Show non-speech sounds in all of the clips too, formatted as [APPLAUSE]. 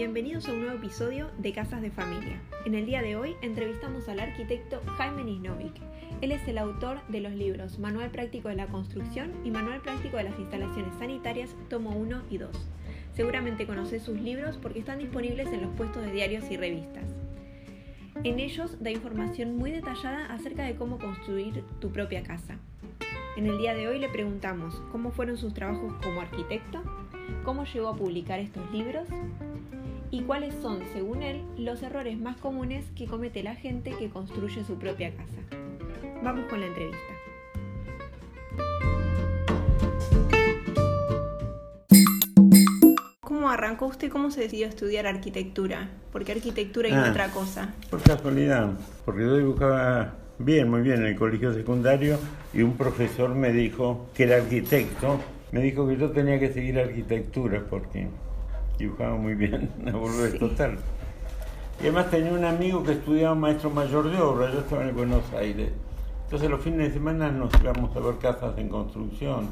bienvenidos a un nuevo episodio de Casas de Familia. En el día de hoy entrevistamos al arquitecto Jaime Nisnovic. Él es el autor de los libros Manual Práctico de la Construcción y Manual Práctico de las Instalaciones Sanitarias, tomo 1 y 2. Seguramente conoces sus libros porque están disponibles en los puestos de diarios y revistas. En ellos da información muy detallada acerca de cómo construir tu propia casa. En el día de hoy le preguntamos cómo fueron sus trabajos como arquitecto, cómo llegó a publicar estos libros y cuáles son, según él, los errores más comunes que comete la gente que construye su propia casa. Vamos con la entrevista. ¿Cómo arrancó usted? ¿Cómo se decidió estudiar arquitectura? ¿Por qué arquitectura y no Ah. otra cosa? Por casualidad, porque yo dibujaba bien, muy bien en el colegio secundario y un profesor me dijo que era arquitecto, me dijo que yo tenía que seguir arquitectura porque dibujaba muy bien, [LAUGHS] una boludez Sí. total. Y además tenía un amigo que estudiaba maestro mayor de obra, yo estaba en Buenos Aires. Entonces los fines de semana nos íbamos a ver casas en construcción.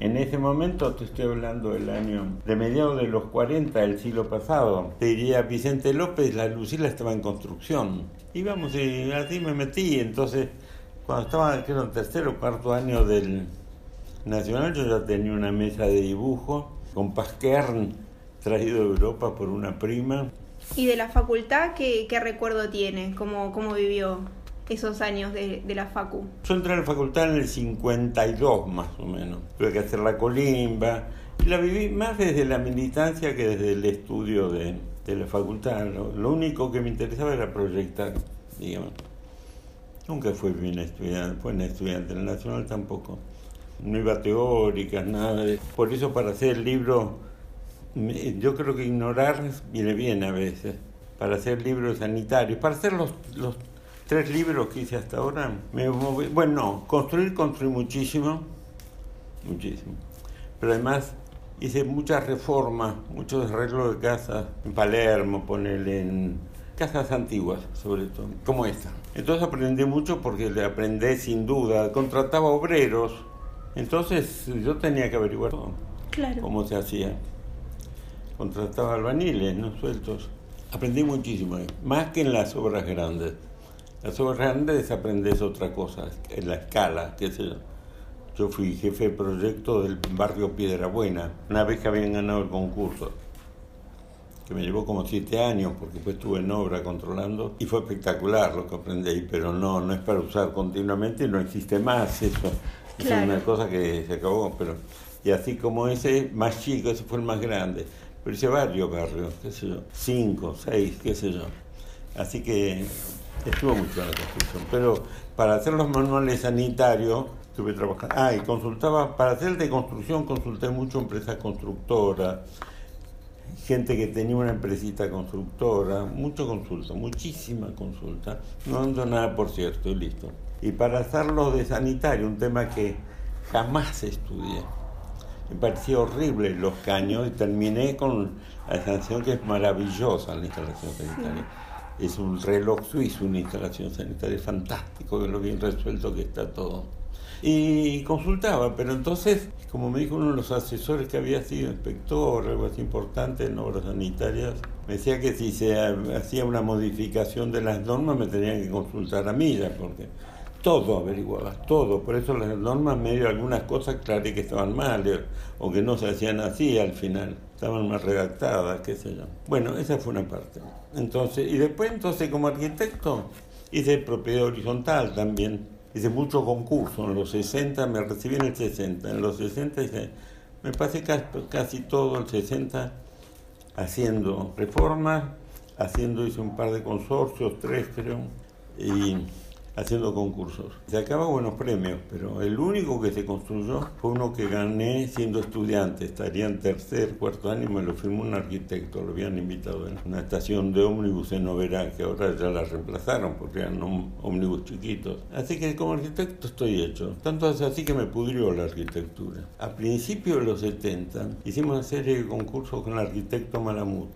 En ese momento, te estoy hablando del año de mediados de los 40 del siglo pasado, te diría Vicente López, la Lucila estaba en construcción. Íbamos y así me metí. Entonces, cuando estaba, creo, en tercer o cuarto año del Nacional, yo ya tenía una mesa de dibujo con Pasquern, traído de Europa por una prima. ¿Y de la facultad qué, qué recuerdo tiene? ¿Cómo, cómo vivió esos años de, de la facu? Yo entré a la facultad en el 52 más o menos. Tuve que hacer la colimba. Y la viví más desde la militancia que desde el estudio de, de la facultad. Lo, lo único que me interesaba era proyectar, digamos. Nunca fui bien estudiante, buen estudiante, en el Nacional tampoco. No iba a teóricas, nada. Por eso para hacer el libro, yo creo que ignorar viene bien a veces. Para hacer libros sanitarios, para hacer los, los tres libros que hice hasta ahora, me moví- bueno, no, construir, construí muchísimo, muchísimo. Pero además hice muchas reformas, muchos arreglos de casas, en Palermo, ponerle en casas antiguas, sobre todo, como esta. Entonces aprendí mucho porque le aprendí sin duda, contrataba obreros, entonces yo tenía que averiguar todo Claro. cómo se hacía. Contrataba albañiles, no sueltos. Aprendí muchísimo, ahí, más que en las obras grandes. Las obras grandes aprendes otra cosa, en la escala, qué sé yo. Yo fui jefe de proyecto del barrio Piedra Buena, una vez que habían ganado el concurso, que me llevó como siete años, porque después estuve en obra controlando, y fue espectacular lo que aprendí ahí, pero no, no es para usar continuamente, no existe más eso. Claro. Es una cosa que se acabó, pero... Y así como ese, más chico, ese fue el más grande. Pero hice varios barrios, qué sé yo, cinco, seis, qué sé yo. Así que estuvo mucho en la construcción. Pero para hacer los manuales sanitarios, estuve trabajando. Ah, y consultaba, para hacer el de construcción, consulté mucho empresas constructoras, gente que tenía una empresita constructora, mucho consulta, muchísima consulta. No ando nada, por cierto, y listo. Y para hacerlo de sanitario, un tema que jamás estudié. Me parecía horrible los caños y terminé con la instalación que es maravillosa, la instalación sanitaria. Es un reloj suizo, una instalación sanitaria, fantástico, de lo bien resuelto que está todo. Y consultaba, pero entonces, como me dijo uno de los asesores que había sido inspector, algo así importante en obras sanitarias, me decía que si se hacía una modificación de las normas me tenían que consultar a mí, ya, porque todo averiguaba, todo. Por eso las normas medio algunas cosas claro que estaban mal eh, o que no se hacían así al final, estaban mal redactadas, qué sé yo. Bueno, esa fue una parte. Entonces, y después entonces como arquitecto hice propiedad horizontal también. Hice mucho concurso, en los 60 me recibí en el 60, en los 60 hice, me pasé casi, casi todo el 60 haciendo reformas, haciendo, hice un par de consorcios, tres creo, y haciendo concursos. Se acaba buenos premios, pero el único que se construyó fue uno que gané siendo estudiante. Estaría en tercer, cuarto año y me lo firmó un arquitecto. Lo habían invitado en una estación de ómnibus en Noverá, que ahora ya la reemplazaron porque eran óm- ómnibus chiquitos. Así que como arquitecto estoy hecho. Tanto es así que me pudrió la arquitectura. A principios de los 70 hicimos una serie de concursos con el arquitecto Malamud.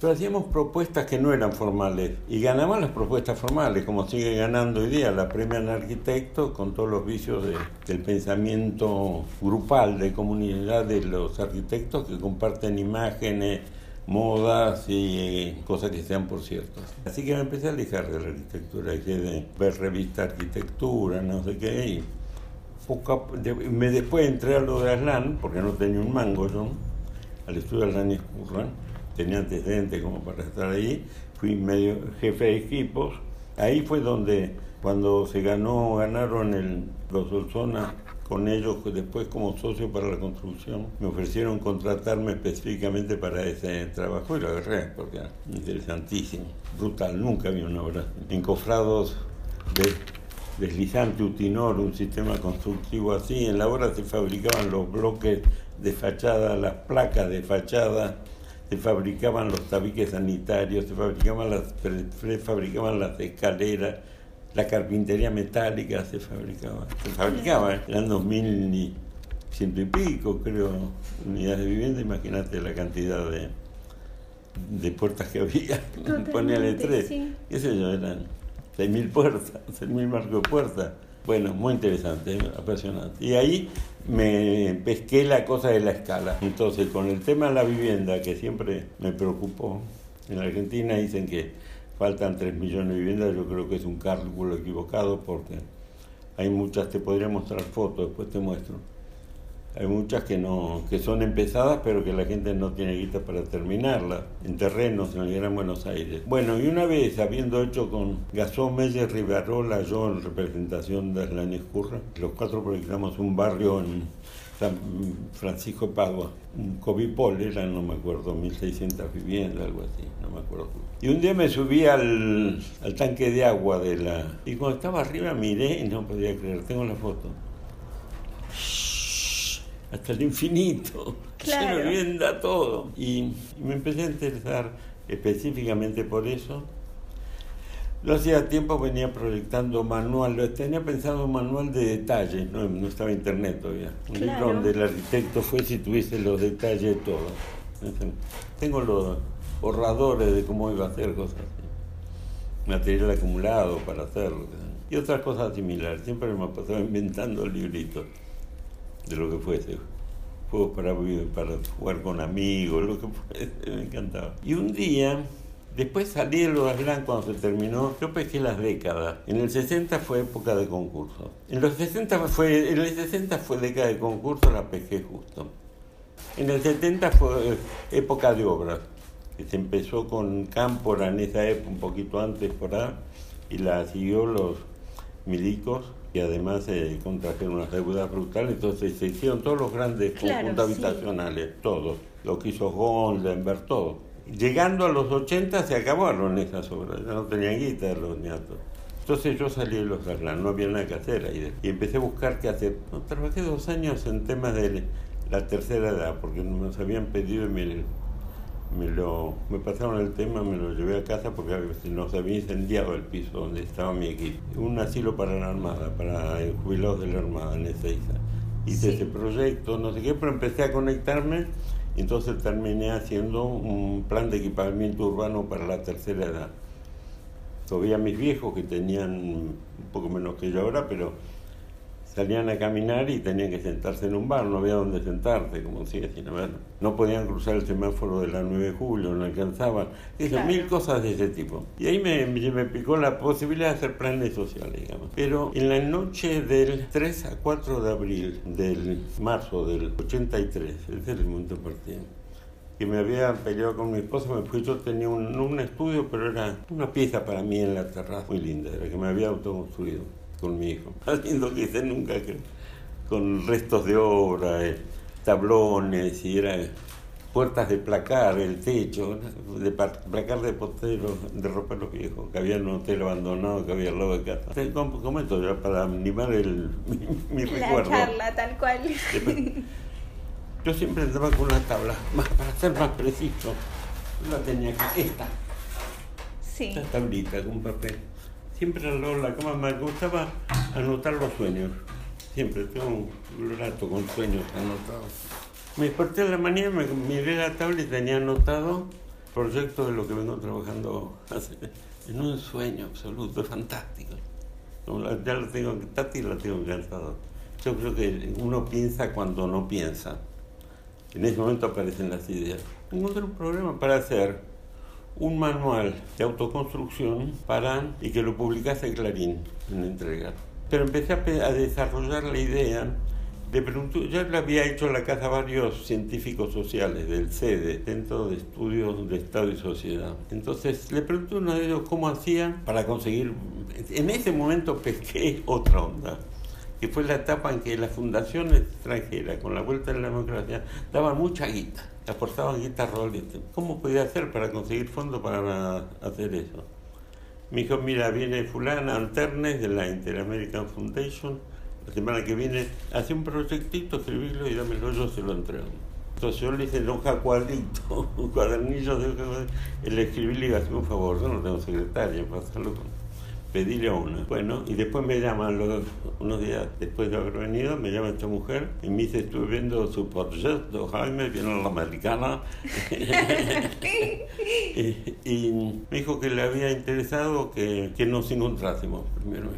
Pero hacíamos propuestas que no eran formales y ganamos las propuestas formales, como sigue ganando hoy día la premian arquitecto con todos los vicios de- del pensamiento grupal de comunidad de los arquitectos que comparten imágenes, modas y eh, cosas que sean por cierto. Así que me empecé a alejar de la arquitectura, dejé de ver revistas de arquitectura, no sé qué, y me después entré a lo de Aslan, porque no tenía un mango yo, al estudio de Aslan y Escurra, tenía antecedentes como para estar ahí, fui medio jefe de equipos, ahí fue donde cuando se ganó, ganaron el, los Olsona con ellos después como socio para la construcción. Me ofrecieron contratarme específicamente para ese trabajo y lo agarré porque era interesantísimo, brutal, nunca vi una obra. Encofrados de deslizante utinor, un sistema constructivo así. En la obra se fabricaban los bloques de fachada, las placas de fachada, se fabricaban los tabiques sanitarios, se fabricaban las, fabricaban las escaleras la carpintería metálica se fabricaba. Se fabricaba, eran dos mil y ciento y pico, creo, unidades de vivienda. Imagínate la cantidad de, de puertas que había. [LAUGHS] Poníale tres. Sí. ¿Qué sé yo? Eran seis mil puertas, seis mil marcos de puertas. Bueno, muy interesante, apasionante. Y ahí me pesqué la cosa de la escala. Entonces, con el tema de la vivienda, que siempre me preocupó, en la Argentina dicen que faltan 3 millones de viviendas, yo creo que es un cálculo equivocado porque hay muchas, te podría mostrar fotos, después te muestro. Hay muchas que no que son empezadas, pero que la gente no tiene guita para terminarlas, en terrenos en el Gran Buenos Aires. Bueno, y una vez, habiendo hecho con Gasón Meyer Rivarola, yo en representación de la Curra, los cuatro proyectamos un barrio en San Francisco de Padua, un Covipol, era, no me acuerdo, 1600 viviendas, algo así, no me acuerdo. Y un día me subí al, al tanque de agua de la... Y cuando estaba arriba miré y no podía creer, tengo la foto. Hasta el infinito, [LAUGHS] claro. se vivienda todo. y me empecé a interesar específicamente por eso yo hacía tiempo venía proyectando manual, tenía pensado un manual de detalles, no, no estaba internet todavía. Un libro donde el arquitecto fue si tuviese los detalles de todo. Tengo los borradores de cómo iba a hacer cosas así. Material acumulado para hacerlo. Y otras cosas similares. Siempre me pasaba inventando [LAUGHS] libritos de lo que fuese. Juegos para, para jugar con amigos, lo que fuese. Me encantaba. Y un día Después salí de los Gran cuando se terminó. Yo pesqué las décadas. En el 60 fue época de concurso. En los 60 fue, en el 60 fue década de concurso, la pesqué justo. En el 70 fue época de obras. Que se empezó con Cámpora en esa época, un poquito antes por ahí, y la siguió los milicos y además se contrajeron unas deudas brutales, entonces se hicieron todos los grandes conjuntos habitacionales, todos. Lo que hizo Gondenberg, todo llegando a los 80 se acabaron esas obras, ya no tenían guita los nietos. Entonces yo salí de los Garland, no había nada que hacer ahí. Y empecé a buscar qué hacer. trabajé dos años en temas de la tercera edad, porque nos habían pedido y me, lo, me pasaron el tema, me lo llevé a casa porque nos había incendiado el piso donde estaba mi equipo. Un asilo para la Armada, para jubilados de la Armada en Ezeiza. Hice ese proyecto, no sé qué, pero empecé a conectarme entonces terminé haciendo un plan de equipamiento urbano para la tercera edad. Todavía mis viejos, que tenían un poco menos que yo ahora, pero salían a caminar y tenían que sentarse en un bar, no había dónde sentarse, como decía, sin ver. No podían cruzar el semáforo de la 9 de julio, no alcanzaban. Esas mil cosas de ese tipo. Y ahí me, me, picó la posibilidad de hacer planes sociales, digamos. Pero en la noche del 3 a 4 de abril del marzo del 83, ese es el momento partido que me había peleado con mi esposa, me fui, yo tenía un, un estudio, pero era una pieza para mí en la terraza muy linda, era que me había autoconstruido con mi hijo. [LAUGHS] Lindo que hice nunca, con restos de obra, eh, tablones, y era puertas de placar, el techo, de placar de potero, de ropa los viejos, que había un hotel abandonado que había al lado de casa. Te comento ya para animar el, [LAUGHS] mi, la recuerdo. charla, tal cual. Yo siempre andaba con una tabla, más, para ser más preciso. la tenía aquí, esta. Sí. Esta tablita con papel siempre de la cama me gustaba anotar los sueños. Siempre tengo un rato con sueños anotados. Me desperté a la mañana, me miré la tabla y tenía anotado proyectos de lo que vengo trabajando [LAUGHS] en un sueño absoluto, [LAUGHS] fantástico. Ya lo tengo, Tati la tengo cansado. Yo creo que uno piensa cuando no piensa. En ese momento aparecen las ideas. Encontré un programa para hacer un manual de autoconstrucción para y que lo publicase Clarín en entrega. Pero empecé a, desarrollar la idea de preguntar, ya le había hecho la casa a varios científicos sociales del CEDE, dentro de estudios de Estado y Sociedad. Entonces le pregunté a uno de ellos cómo hacían para conseguir, en ese momento pesqué otra onda que fue la etapa en que la fundación extranjera, con la vuelta de la democracia, daban mucha guita, aportaban guita roles. ¿Cómo podía hacer para conseguir fondos para hacer eso? Me dijo, mira, viene fulana Anternes de la Interamerican Foundation, la semana que viene, hace un proyectito, escribirlo y dámelo, yo se lo entrego. Entonces yo le hice en hoja cuadrito, [LAUGHS] un cuadernillo de hoja, el escribir le iba a hacer un favor, yo no tengo secretaria, pasarlo con pedirle una. Bueno, y después me llaman, los, unos días después de haber venido, me llama esta mujer y me dice, estuve viendo su proyecto, Jaime, viene la americana. [LAUGHS] y, me dijo que le había interesado que, que nos encontrásemos primero.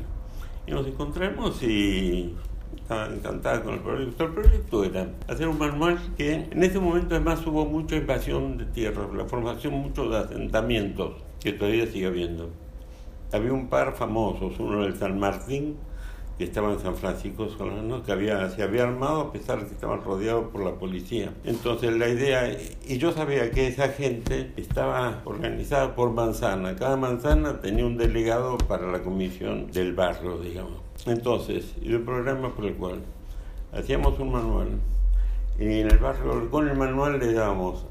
Y nos encontramos y estaba encantada con el proyecto. El proyecto era hacer un manual que en ese momento además hubo mucha invasión de tierras, la formación mucho de asentamientos que todavía sigue habiendo había un par famosos, uno del San Martín, que estaba en San Francisco Solano, que había, se había armado a pesar de que estaban rodeados por la policía. Entonces la idea, y yo sabía que esa gente estaba organizada por manzana, cada manzana tenía un delegado para la comisión del barrio, digamos. Entonces, y el programa por el cual hacíamos un manual en el barrio con el manual le damos,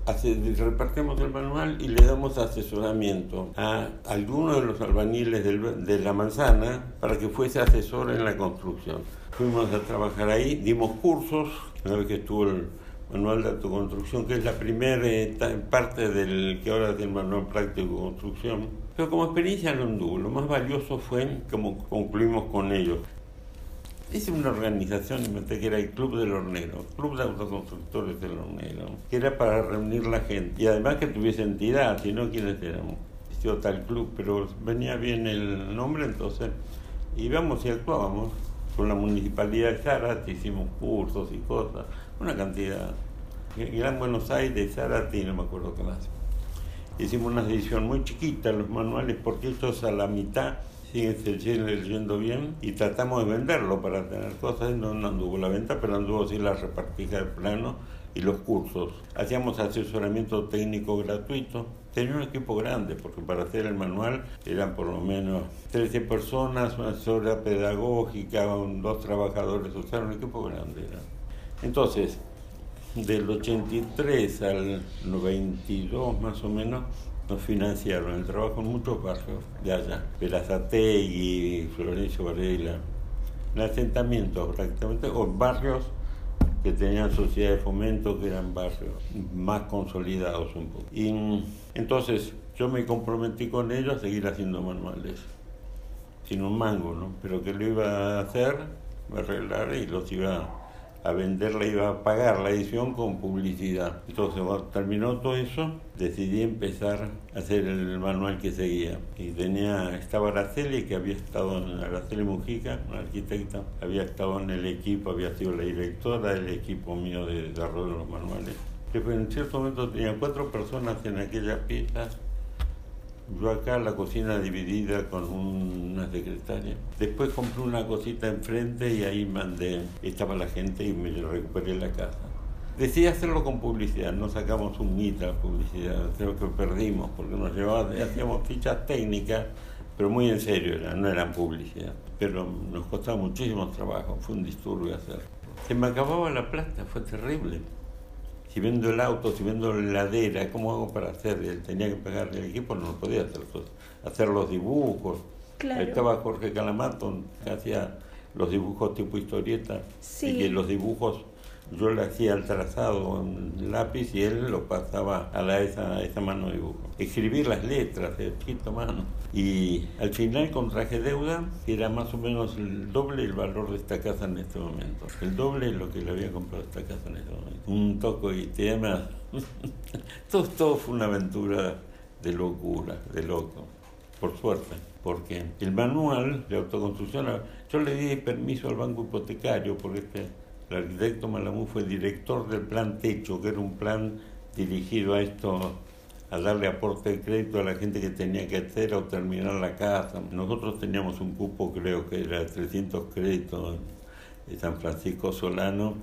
repartimos el manual y le damos asesoramiento a alguno de los albañiles de la manzana para que fuese asesor en la construcción. Fuimos a trabajar ahí, dimos cursos, una vez que estuvo el manual de autoconstrucción, que es la primera parte del que ahora es el manual práctico de construcción. Pero como experiencia no anduvo, lo más valioso fue como concluimos con ellos. Es una organización, que era el Club del Hornero, Club de Autoconstructores del Hornero, que era para reunir la gente y además que tuviese entidad, si no, ¿quiénes éramos? Existió tal club, pero venía bien el nombre, entonces íbamos y actuábamos. Con la municipalidad de Zárate hicimos cursos y cosas, una cantidad. Gran Buenos Aires, Zárate, no me acuerdo qué más. Hicimos una edición muy chiquita, los manuales, porque estos a la mitad siguen leyendo bien y tratamos de venderlo para tener cosas. No, anduvo la venta, pero anduvo sí la repartija de plano y los cursos. Hacíamos asesoramiento técnico gratuito. Tenía un equipo grande, porque para hacer el manual eran por lo menos 13 personas, una asesora pedagógica, dos trabajadores, o sea, un equipo grande. Entonces, del 83 al 92 más o menos, nos financiaron el trabajo en muchos barrios de allá, y Florencio Varela, en asentamientos prácticamente, o barrios que tenían sociedad de fomento, que eran barrios más consolidados un poco. Y entonces yo me comprometí con ellos a seguir haciendo manuales, sin un mango, ¿no? Pero que lo iba a hacer, a arreglar y los iba a venderla, iba a pagar la edición con publicidad. Entonces, cuando terminó todo eso, decidí empezar a hacer el manual que seguía. Y tenía, estaba Araceli, que había estado en Araceli Mujica, una arquitecta, había estado en el equipo, había sido la directora del equipo mío de desarrollo de los manuales. Que en cierto momento tenía cuatro personas en aquella pieza yo acá la cocina dividida con una secretaria. Después compré una cosita enfrente y ahí mandé, estaba la gente y me recuperé la casa. Decidí hacerlo con publicidad, no sacamos un mitra publicidad, creo que perdimos porque nos llevaban, hacíamos fichas técnicas, pero muy en serio, no eran publicidad. Pero nos costaba muchísimo trabajo, fue un disturbio hacerlo. Se me acababa la plata, fue terrible si vendo el auto, si vendo la heladera, ¿cómo hago para hacer? Él tenía que pagarle el equipo, no podía hacer hacer los dibujos. Estaba Jorge Calamato, que hacía los dibujos tipo historieta, y que los dibujos yo le hacía el trazado en lápiz y él lo pasaba a la, esa, esa mano de dibujo. Escribir las letras de chiquito mano. Y al final contraje deuda, que era más o menos el doble el valor de esta casa en este momento. El doble es lo que le había comprado esta casa en este momento. Un toco y tema. [LAUGHS] todo, todo fue una aventura de locura, de loco. Por suerte porque el manual de autoconstrucción, yo le di permiso al banco hipotecario porque este El arquitecto Malamud fue director del plan Techo, que era un plan dirigido a esto, a darle aporte de crédito a la gente que tenía que hacer o terminar la casa. Nosotros teníamos un cupo, creo que era 300 créditos de San Francisco Solano.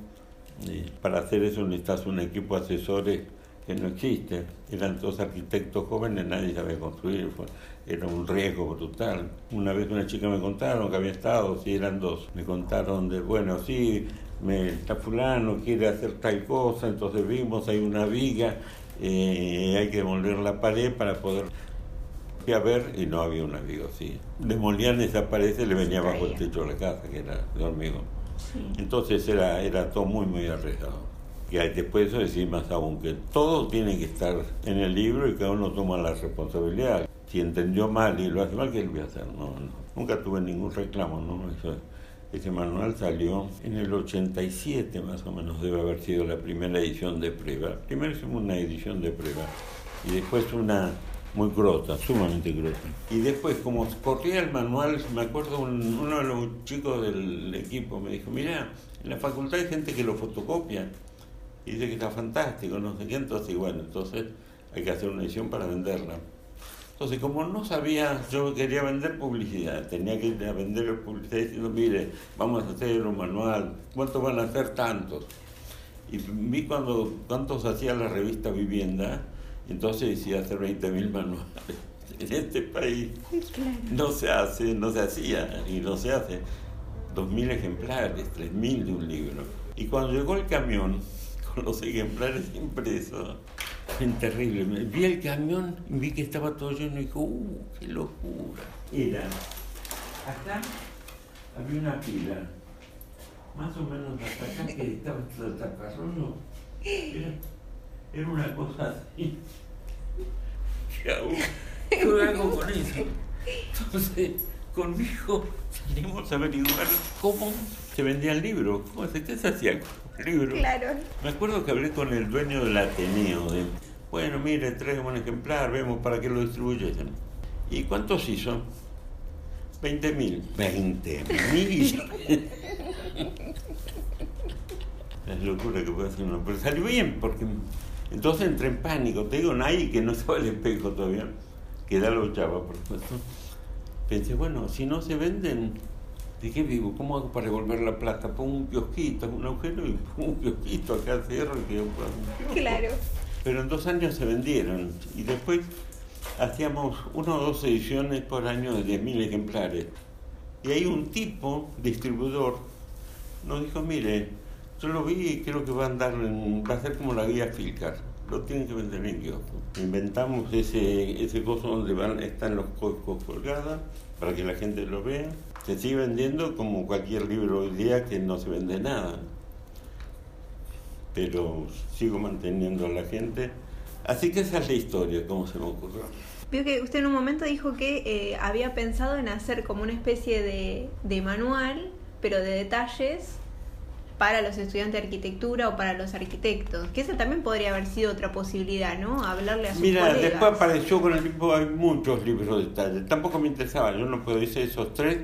Y para hacer eso necesitas un equipo de asesores que no existe. Eran todos arquitectos jóvenes, nadie sabía construir. era un riesgo brutal. Una vez una chica me contaron que había estado, sí, eran dos. Me contaron de, bueno, sí, me, está fulano, quiere hacer tal cosa, entonces vimos, hay una viga, eh, hay que demoler la pared para poder... Fui a ver y no había una viga, sí. Demolían esa pared y le venía bajo el techo de la casa, que era de hormigón. Entonces era, era todo muy, muy arriesgado. Y después de eso decir más aún, que todo tiene que estar en el libro y cada uno toma la responsabilidad. Si entendió mal y lo hace mal, ¿qué le voy a hacer? No, nunca tuve ningún reclamo, ¿no? Eso, ese manual salió en el 87 más o menos, debe haber sido la primera edición de prueba. Primero hicimos una edición de prueba y después una muy grota, sumamente grota. Y después, como corría el manual, me acuerdo uno de los chicos del equipo me dijo, mira, en la facultad hay gente que lo fotocopia y dice que está fantástico, no sé qué, entonces, bueno, entonces hay que hacer una edición para venderla. Entonces, como no sabía, yo quería vender publicidad, tenía que ir a vender publicidad diciendo, mire, vamos a hacer un manual, ¿cuántos van a hacer tantos? Y vi cuando cuántos hacía la revista Vivienda, entonces decía hacer 20.000 manuales. [LAUGHS] En este país no se hace, no se hacía y no se hace. 2.000 ejemplares, 3.000 de un libro. Y cuando llegó el camión [LAUGHS] los ejemplares impresos, fue terrible. Vi el camión y vi que estaba todo lleno y dije, ¡uh, qué locura! Era, acá había una pila, más o menos hasta acá que estaba el taparrón, era, era una cosa así. ¿Qué hago? ¿Qué hago con eso? Entonces, con mi hijo salimos a averiguar cómo se vendía el libro, cómo se, qué se hacía con el libro. Claro. Me acuerdo que hablé con el dueño del Ateneo, de, bueno, mire, traigo un ejemplar, vemos para qué lo distribuyen. ¿Y cuántos hizo? 20 mil. 20 mil. [LAUGHS] es locura que puede hacer uno. Pero salió bien, porque entonces entré en pánico. Te digo, nadie que no estaba el espejo todavía, que da lo chava, por supuesto. Pensé, bueno, si no se venden, ¿de qué vivo? ¿Cómo hago para devolver la plata? Pongo un kiosquito, un agujero y [LAUGHS] pongo un kiosquito acá cierro y quedo Claro. Pero en dos años se vendieron y después hacíamos una o dos ediciones por año de 10.000 ejemplares. Y ahí un tipo, distribuidor, nos dijo, mire, yo lo vi y creo que va a a ser como la guía Filcar. Lo tienen que vender en kiosco. Inventamos ese, ese coso donde van, están los coscos colgados para que la gente lo vea. Se sigue vendiendo como cualquier libro hoy día que no se vende nada. Pero sigo manteniendo a la gente. Así que esa es la historia, como se me ocurrió. Vio que usted en un momento dijo que eh, había pensado en hacer como una especie de, de manual, pero de detalles para los estudiantes de arquitectura o para los arquitectos, que esa también podría haber sido otra posibilidad, ¿no? Hablarle a sus Mira, colegas. después apareció con el tiempo, hay muchos libros de detalles. Tampoco me interesaba, yo no puedo decir esos tres.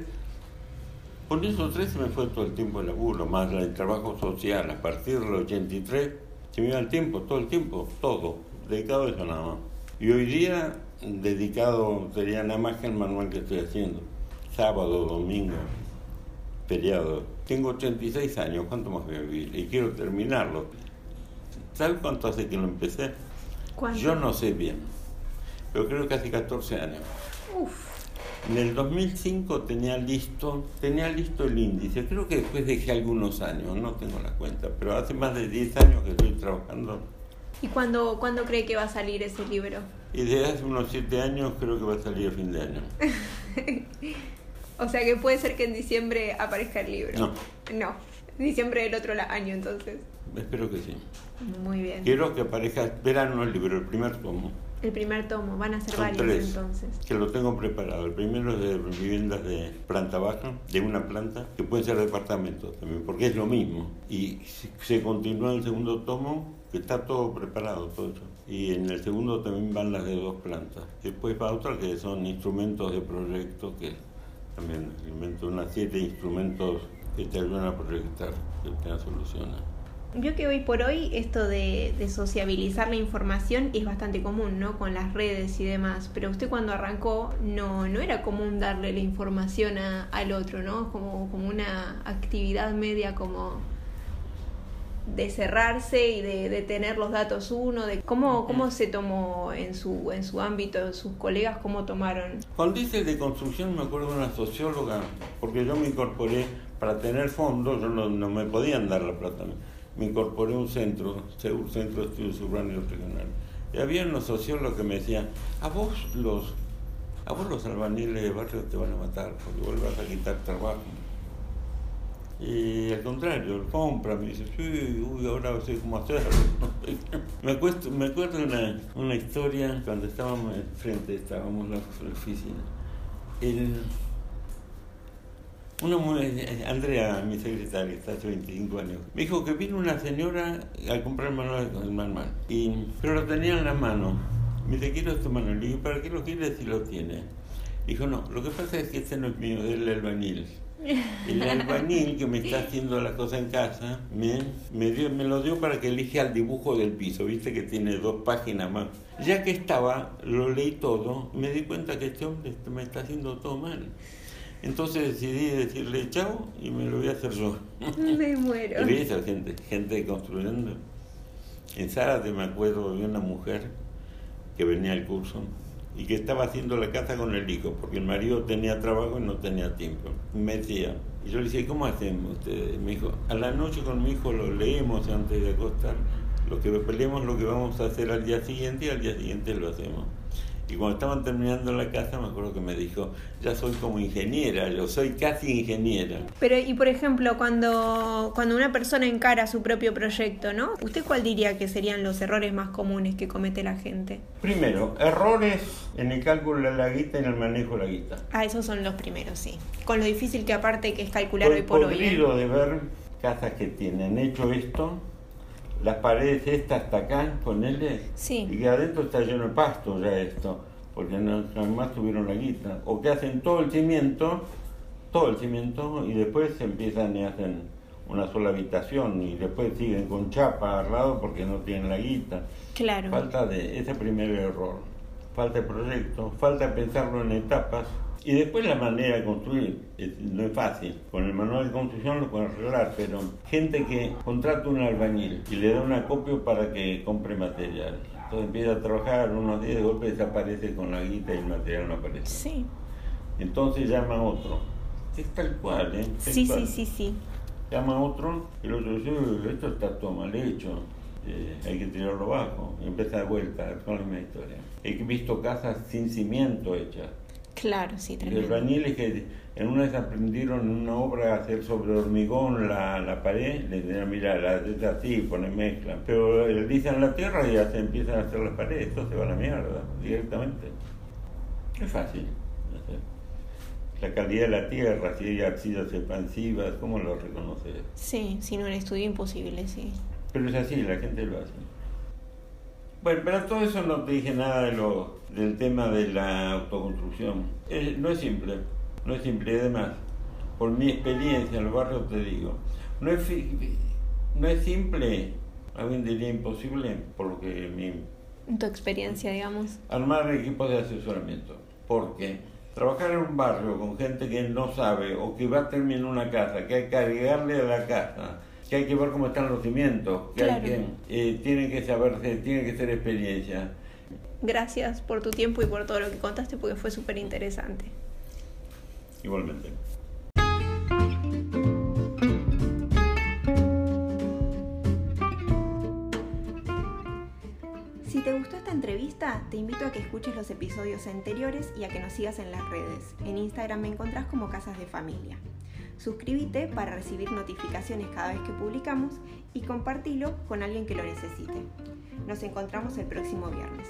Con esos tres se me fue todo el tiempo de laburo, más el trabajo social. A partir del 83 se me iba el tiempo, todo el tiempo, todo, dedicado a eso nada más. Y hoy día, dedicado sería nada más que el manual que estoy haciendo. Sábado, domingo, feriado. Tengo 86 años, ¿cuánto más voy a vivir? Y quiero terminarlo. ¿Sabes cuánto hace que lo empecé? ¿Cuánto? Yo no sé bien, pero creo que hace 14 años. Uf, En el 2005 tenía listo, tenía listo el índice. Creo que después dejé algunos años, no tengo la cuenta, pero hace más de 10 años que estoy trabajando. ¿y cuándo, cuándo cree que va a salir ese libro? Y desde hace unos 7 años creo que va a salir a fin de año. [LAUGHS] O sea que puede ser que en diciembre aparezca el libro. No, No, diciembre del otro año entonces. espero que sí. Muy bien. Quiero que aparezca verano el libro, el primer tomo. El primer tomo, van a ser Son varios tres. entonces. Que lo tengo preparado. El primero es de viviendas de planta baja, de una planta, que pueden ser departamentos también, porque es lo mismo. Y se- continúa el segundo tomo, que está todo preparado, todo eso. Y en el segundo también van las de dos plantas. Después va otra que son instrumentos de proyecto, que también invento unas siete instrumentos que te ayudan a proyectar, que te solucionar. Vio que hoy por hoy esto de, de, sociabilizar la información es bastante común, ¿no? Con las redes y demás. Pero usted cuando arrancó no, no era común darle la información a, al otro, ¿no? Como, como una actividad media como de cerrarse y de, de, tener los datos uno, de cómo, cómo se tomó en su, en su ámbito, sus colegas, cómo tomaron. Cuando hice de construcción me acuerdo de una socióloga, porque yo me incorporé para tener fondos, yo no, no me podían dar la plata, me incorporé a un centro, un Centro de Estudios Urbanos y Regionales. Y había unos sociólogos que me decían, a vos los, a vos los albañiles de barrio te van a matar, porque vos vas a quitar trabajo. Y al contrario, él compra, me dice, sí, uy, ahora sé cómo hacerlo. [LAUGHS] me, me acuerdo una, una historia cuando estábamos enfrente, estábamos en la oficina. Una mujer, Andrea, mi secretaria, está hace 25 años, me dijo que vino una señora a comprar manual, el manual y, pero lo tenía en la mano. Me dice, quiero este manual. Le dije, ¿para qué lo quieres si lo tiene? Dijo, no, lo que pasa es que este no es mío, es el albañil. [LAUGHS] El albañil que me está haciendo la cosa en casa me, me, dio, me lo dio para que elija el dibujo del piso, viste que tiene dos páginas más. Ya que estaba, lo leí todo, me di cuenta que este hombre me está haciendo todo mal. Entonces decidí decirle chao y me lo voy a hacer yo. [LAUGHS] Me muero. Y esa gente, gente construyendo. En Zárate me acuerdo, había una mujer que venía al curso y que estaba haciendo la casa con el hijo, porque el marido tenía trabajo y no tenía tiempo. Me decía, y yo le decía, ¿cómo hacemos ustedes? Me dijo, a la noche con mi hijo lo leemos antes de acostar, lo que peleemos lo que vamos a hacer al día siguiente y al día siguiente lo hacemos. Y cuando estaban terminando la casa, me acuerdo que me dijo, ya soy como ingeniera, yo soy casi ingeniera. Pero, y por ejemplo, cuando, cuando una persona encara su propio proyecto, ¿no? ¿Usted cuál diría que serían los errores más comunes que comete la gente? Primero, errores en el cálculo de la guita y en el manejo de la guita. Ah, esos son los primeros, sí. Con lo difícil que aparte que es calcular hoy por hoy. He ¿eh? de ver casas que tienen hecho esto las paredes estas hasta acá, ponele, sí. y que adentro está lleno de pasto ya esto, porque no, jamás tuvieron la guita. O que hacen todo el cimiento, todo el cimiento, y después empiezan y hacen una sola habitación, y después siguen con chapa al lado porque no tienen la guita. Claro. Falta de ese primer error. Falta de proyecto, falta pensarlo en etapas y después la manera de construir, no es fácil. Con el manual de construcción lo pueden arreglar, pero gente que contrata un albañil y le da un acopio para que compre material. Entonces empieza a trabajar unos días, de golpe desaparece con la guita y el material no aparece. Sí. Entonces llama a otro. Es tal cual, ¿eh? sí, sí, sí, sí. Llama a otro y el otro dice, esto está todo mal hecho. Eh, hay que tirarlo abajo. Y empieza de vuelta con la misma historia. He visto casas sin cimiento hechas Claro, sí, tremendo. Los albañiles que en una vez aprendieron en una obra a hacer sobre hormigón la, la pared, les decían, mira, la es así, ponen mezcla. Pero le dicen la tierra y ya se empiezan a hacer las paredes, esto se va a la mierda, directamente. Es fácil. La calidad de la tierra, si hay arcillas expansivas, ¿cómo lo reconoces? Sí, sin un estudio imposible, sí. Pero es así, la gente lo hace. Bueno, pero todo eso no te dije nada de lo, del tema de la autoconstrucción. no es simple, no es simple. Además, por mi experiencia en los barrios te digo, no es, no es simple, alguien diría imposible, por lo que mi... Tu experiencia, digamos. Armar equipos de asesoramiento. Porque trabajar en un barrio con gente que no sabe o que va a terminar una casa, que hay que agregarle a la casa, que hay que ver cómo están los cimientos, que hay que, eh, tiene que saberse, tiene que ser experiencia. Gracias por tu tiempo y por todo lo que contaste porque fue súper interesante. Igualmente. Si te gustó esta entrevista, te invito a que escuches los episodios anteriores y a que nos sigas en las redes. En Instagram me encontrás como Casas de Familia. Suscríbete para recibir notificaciones cada vez que publicamos y compartilo con alguien que lo necesite. Nos encontramos el próximo viernes.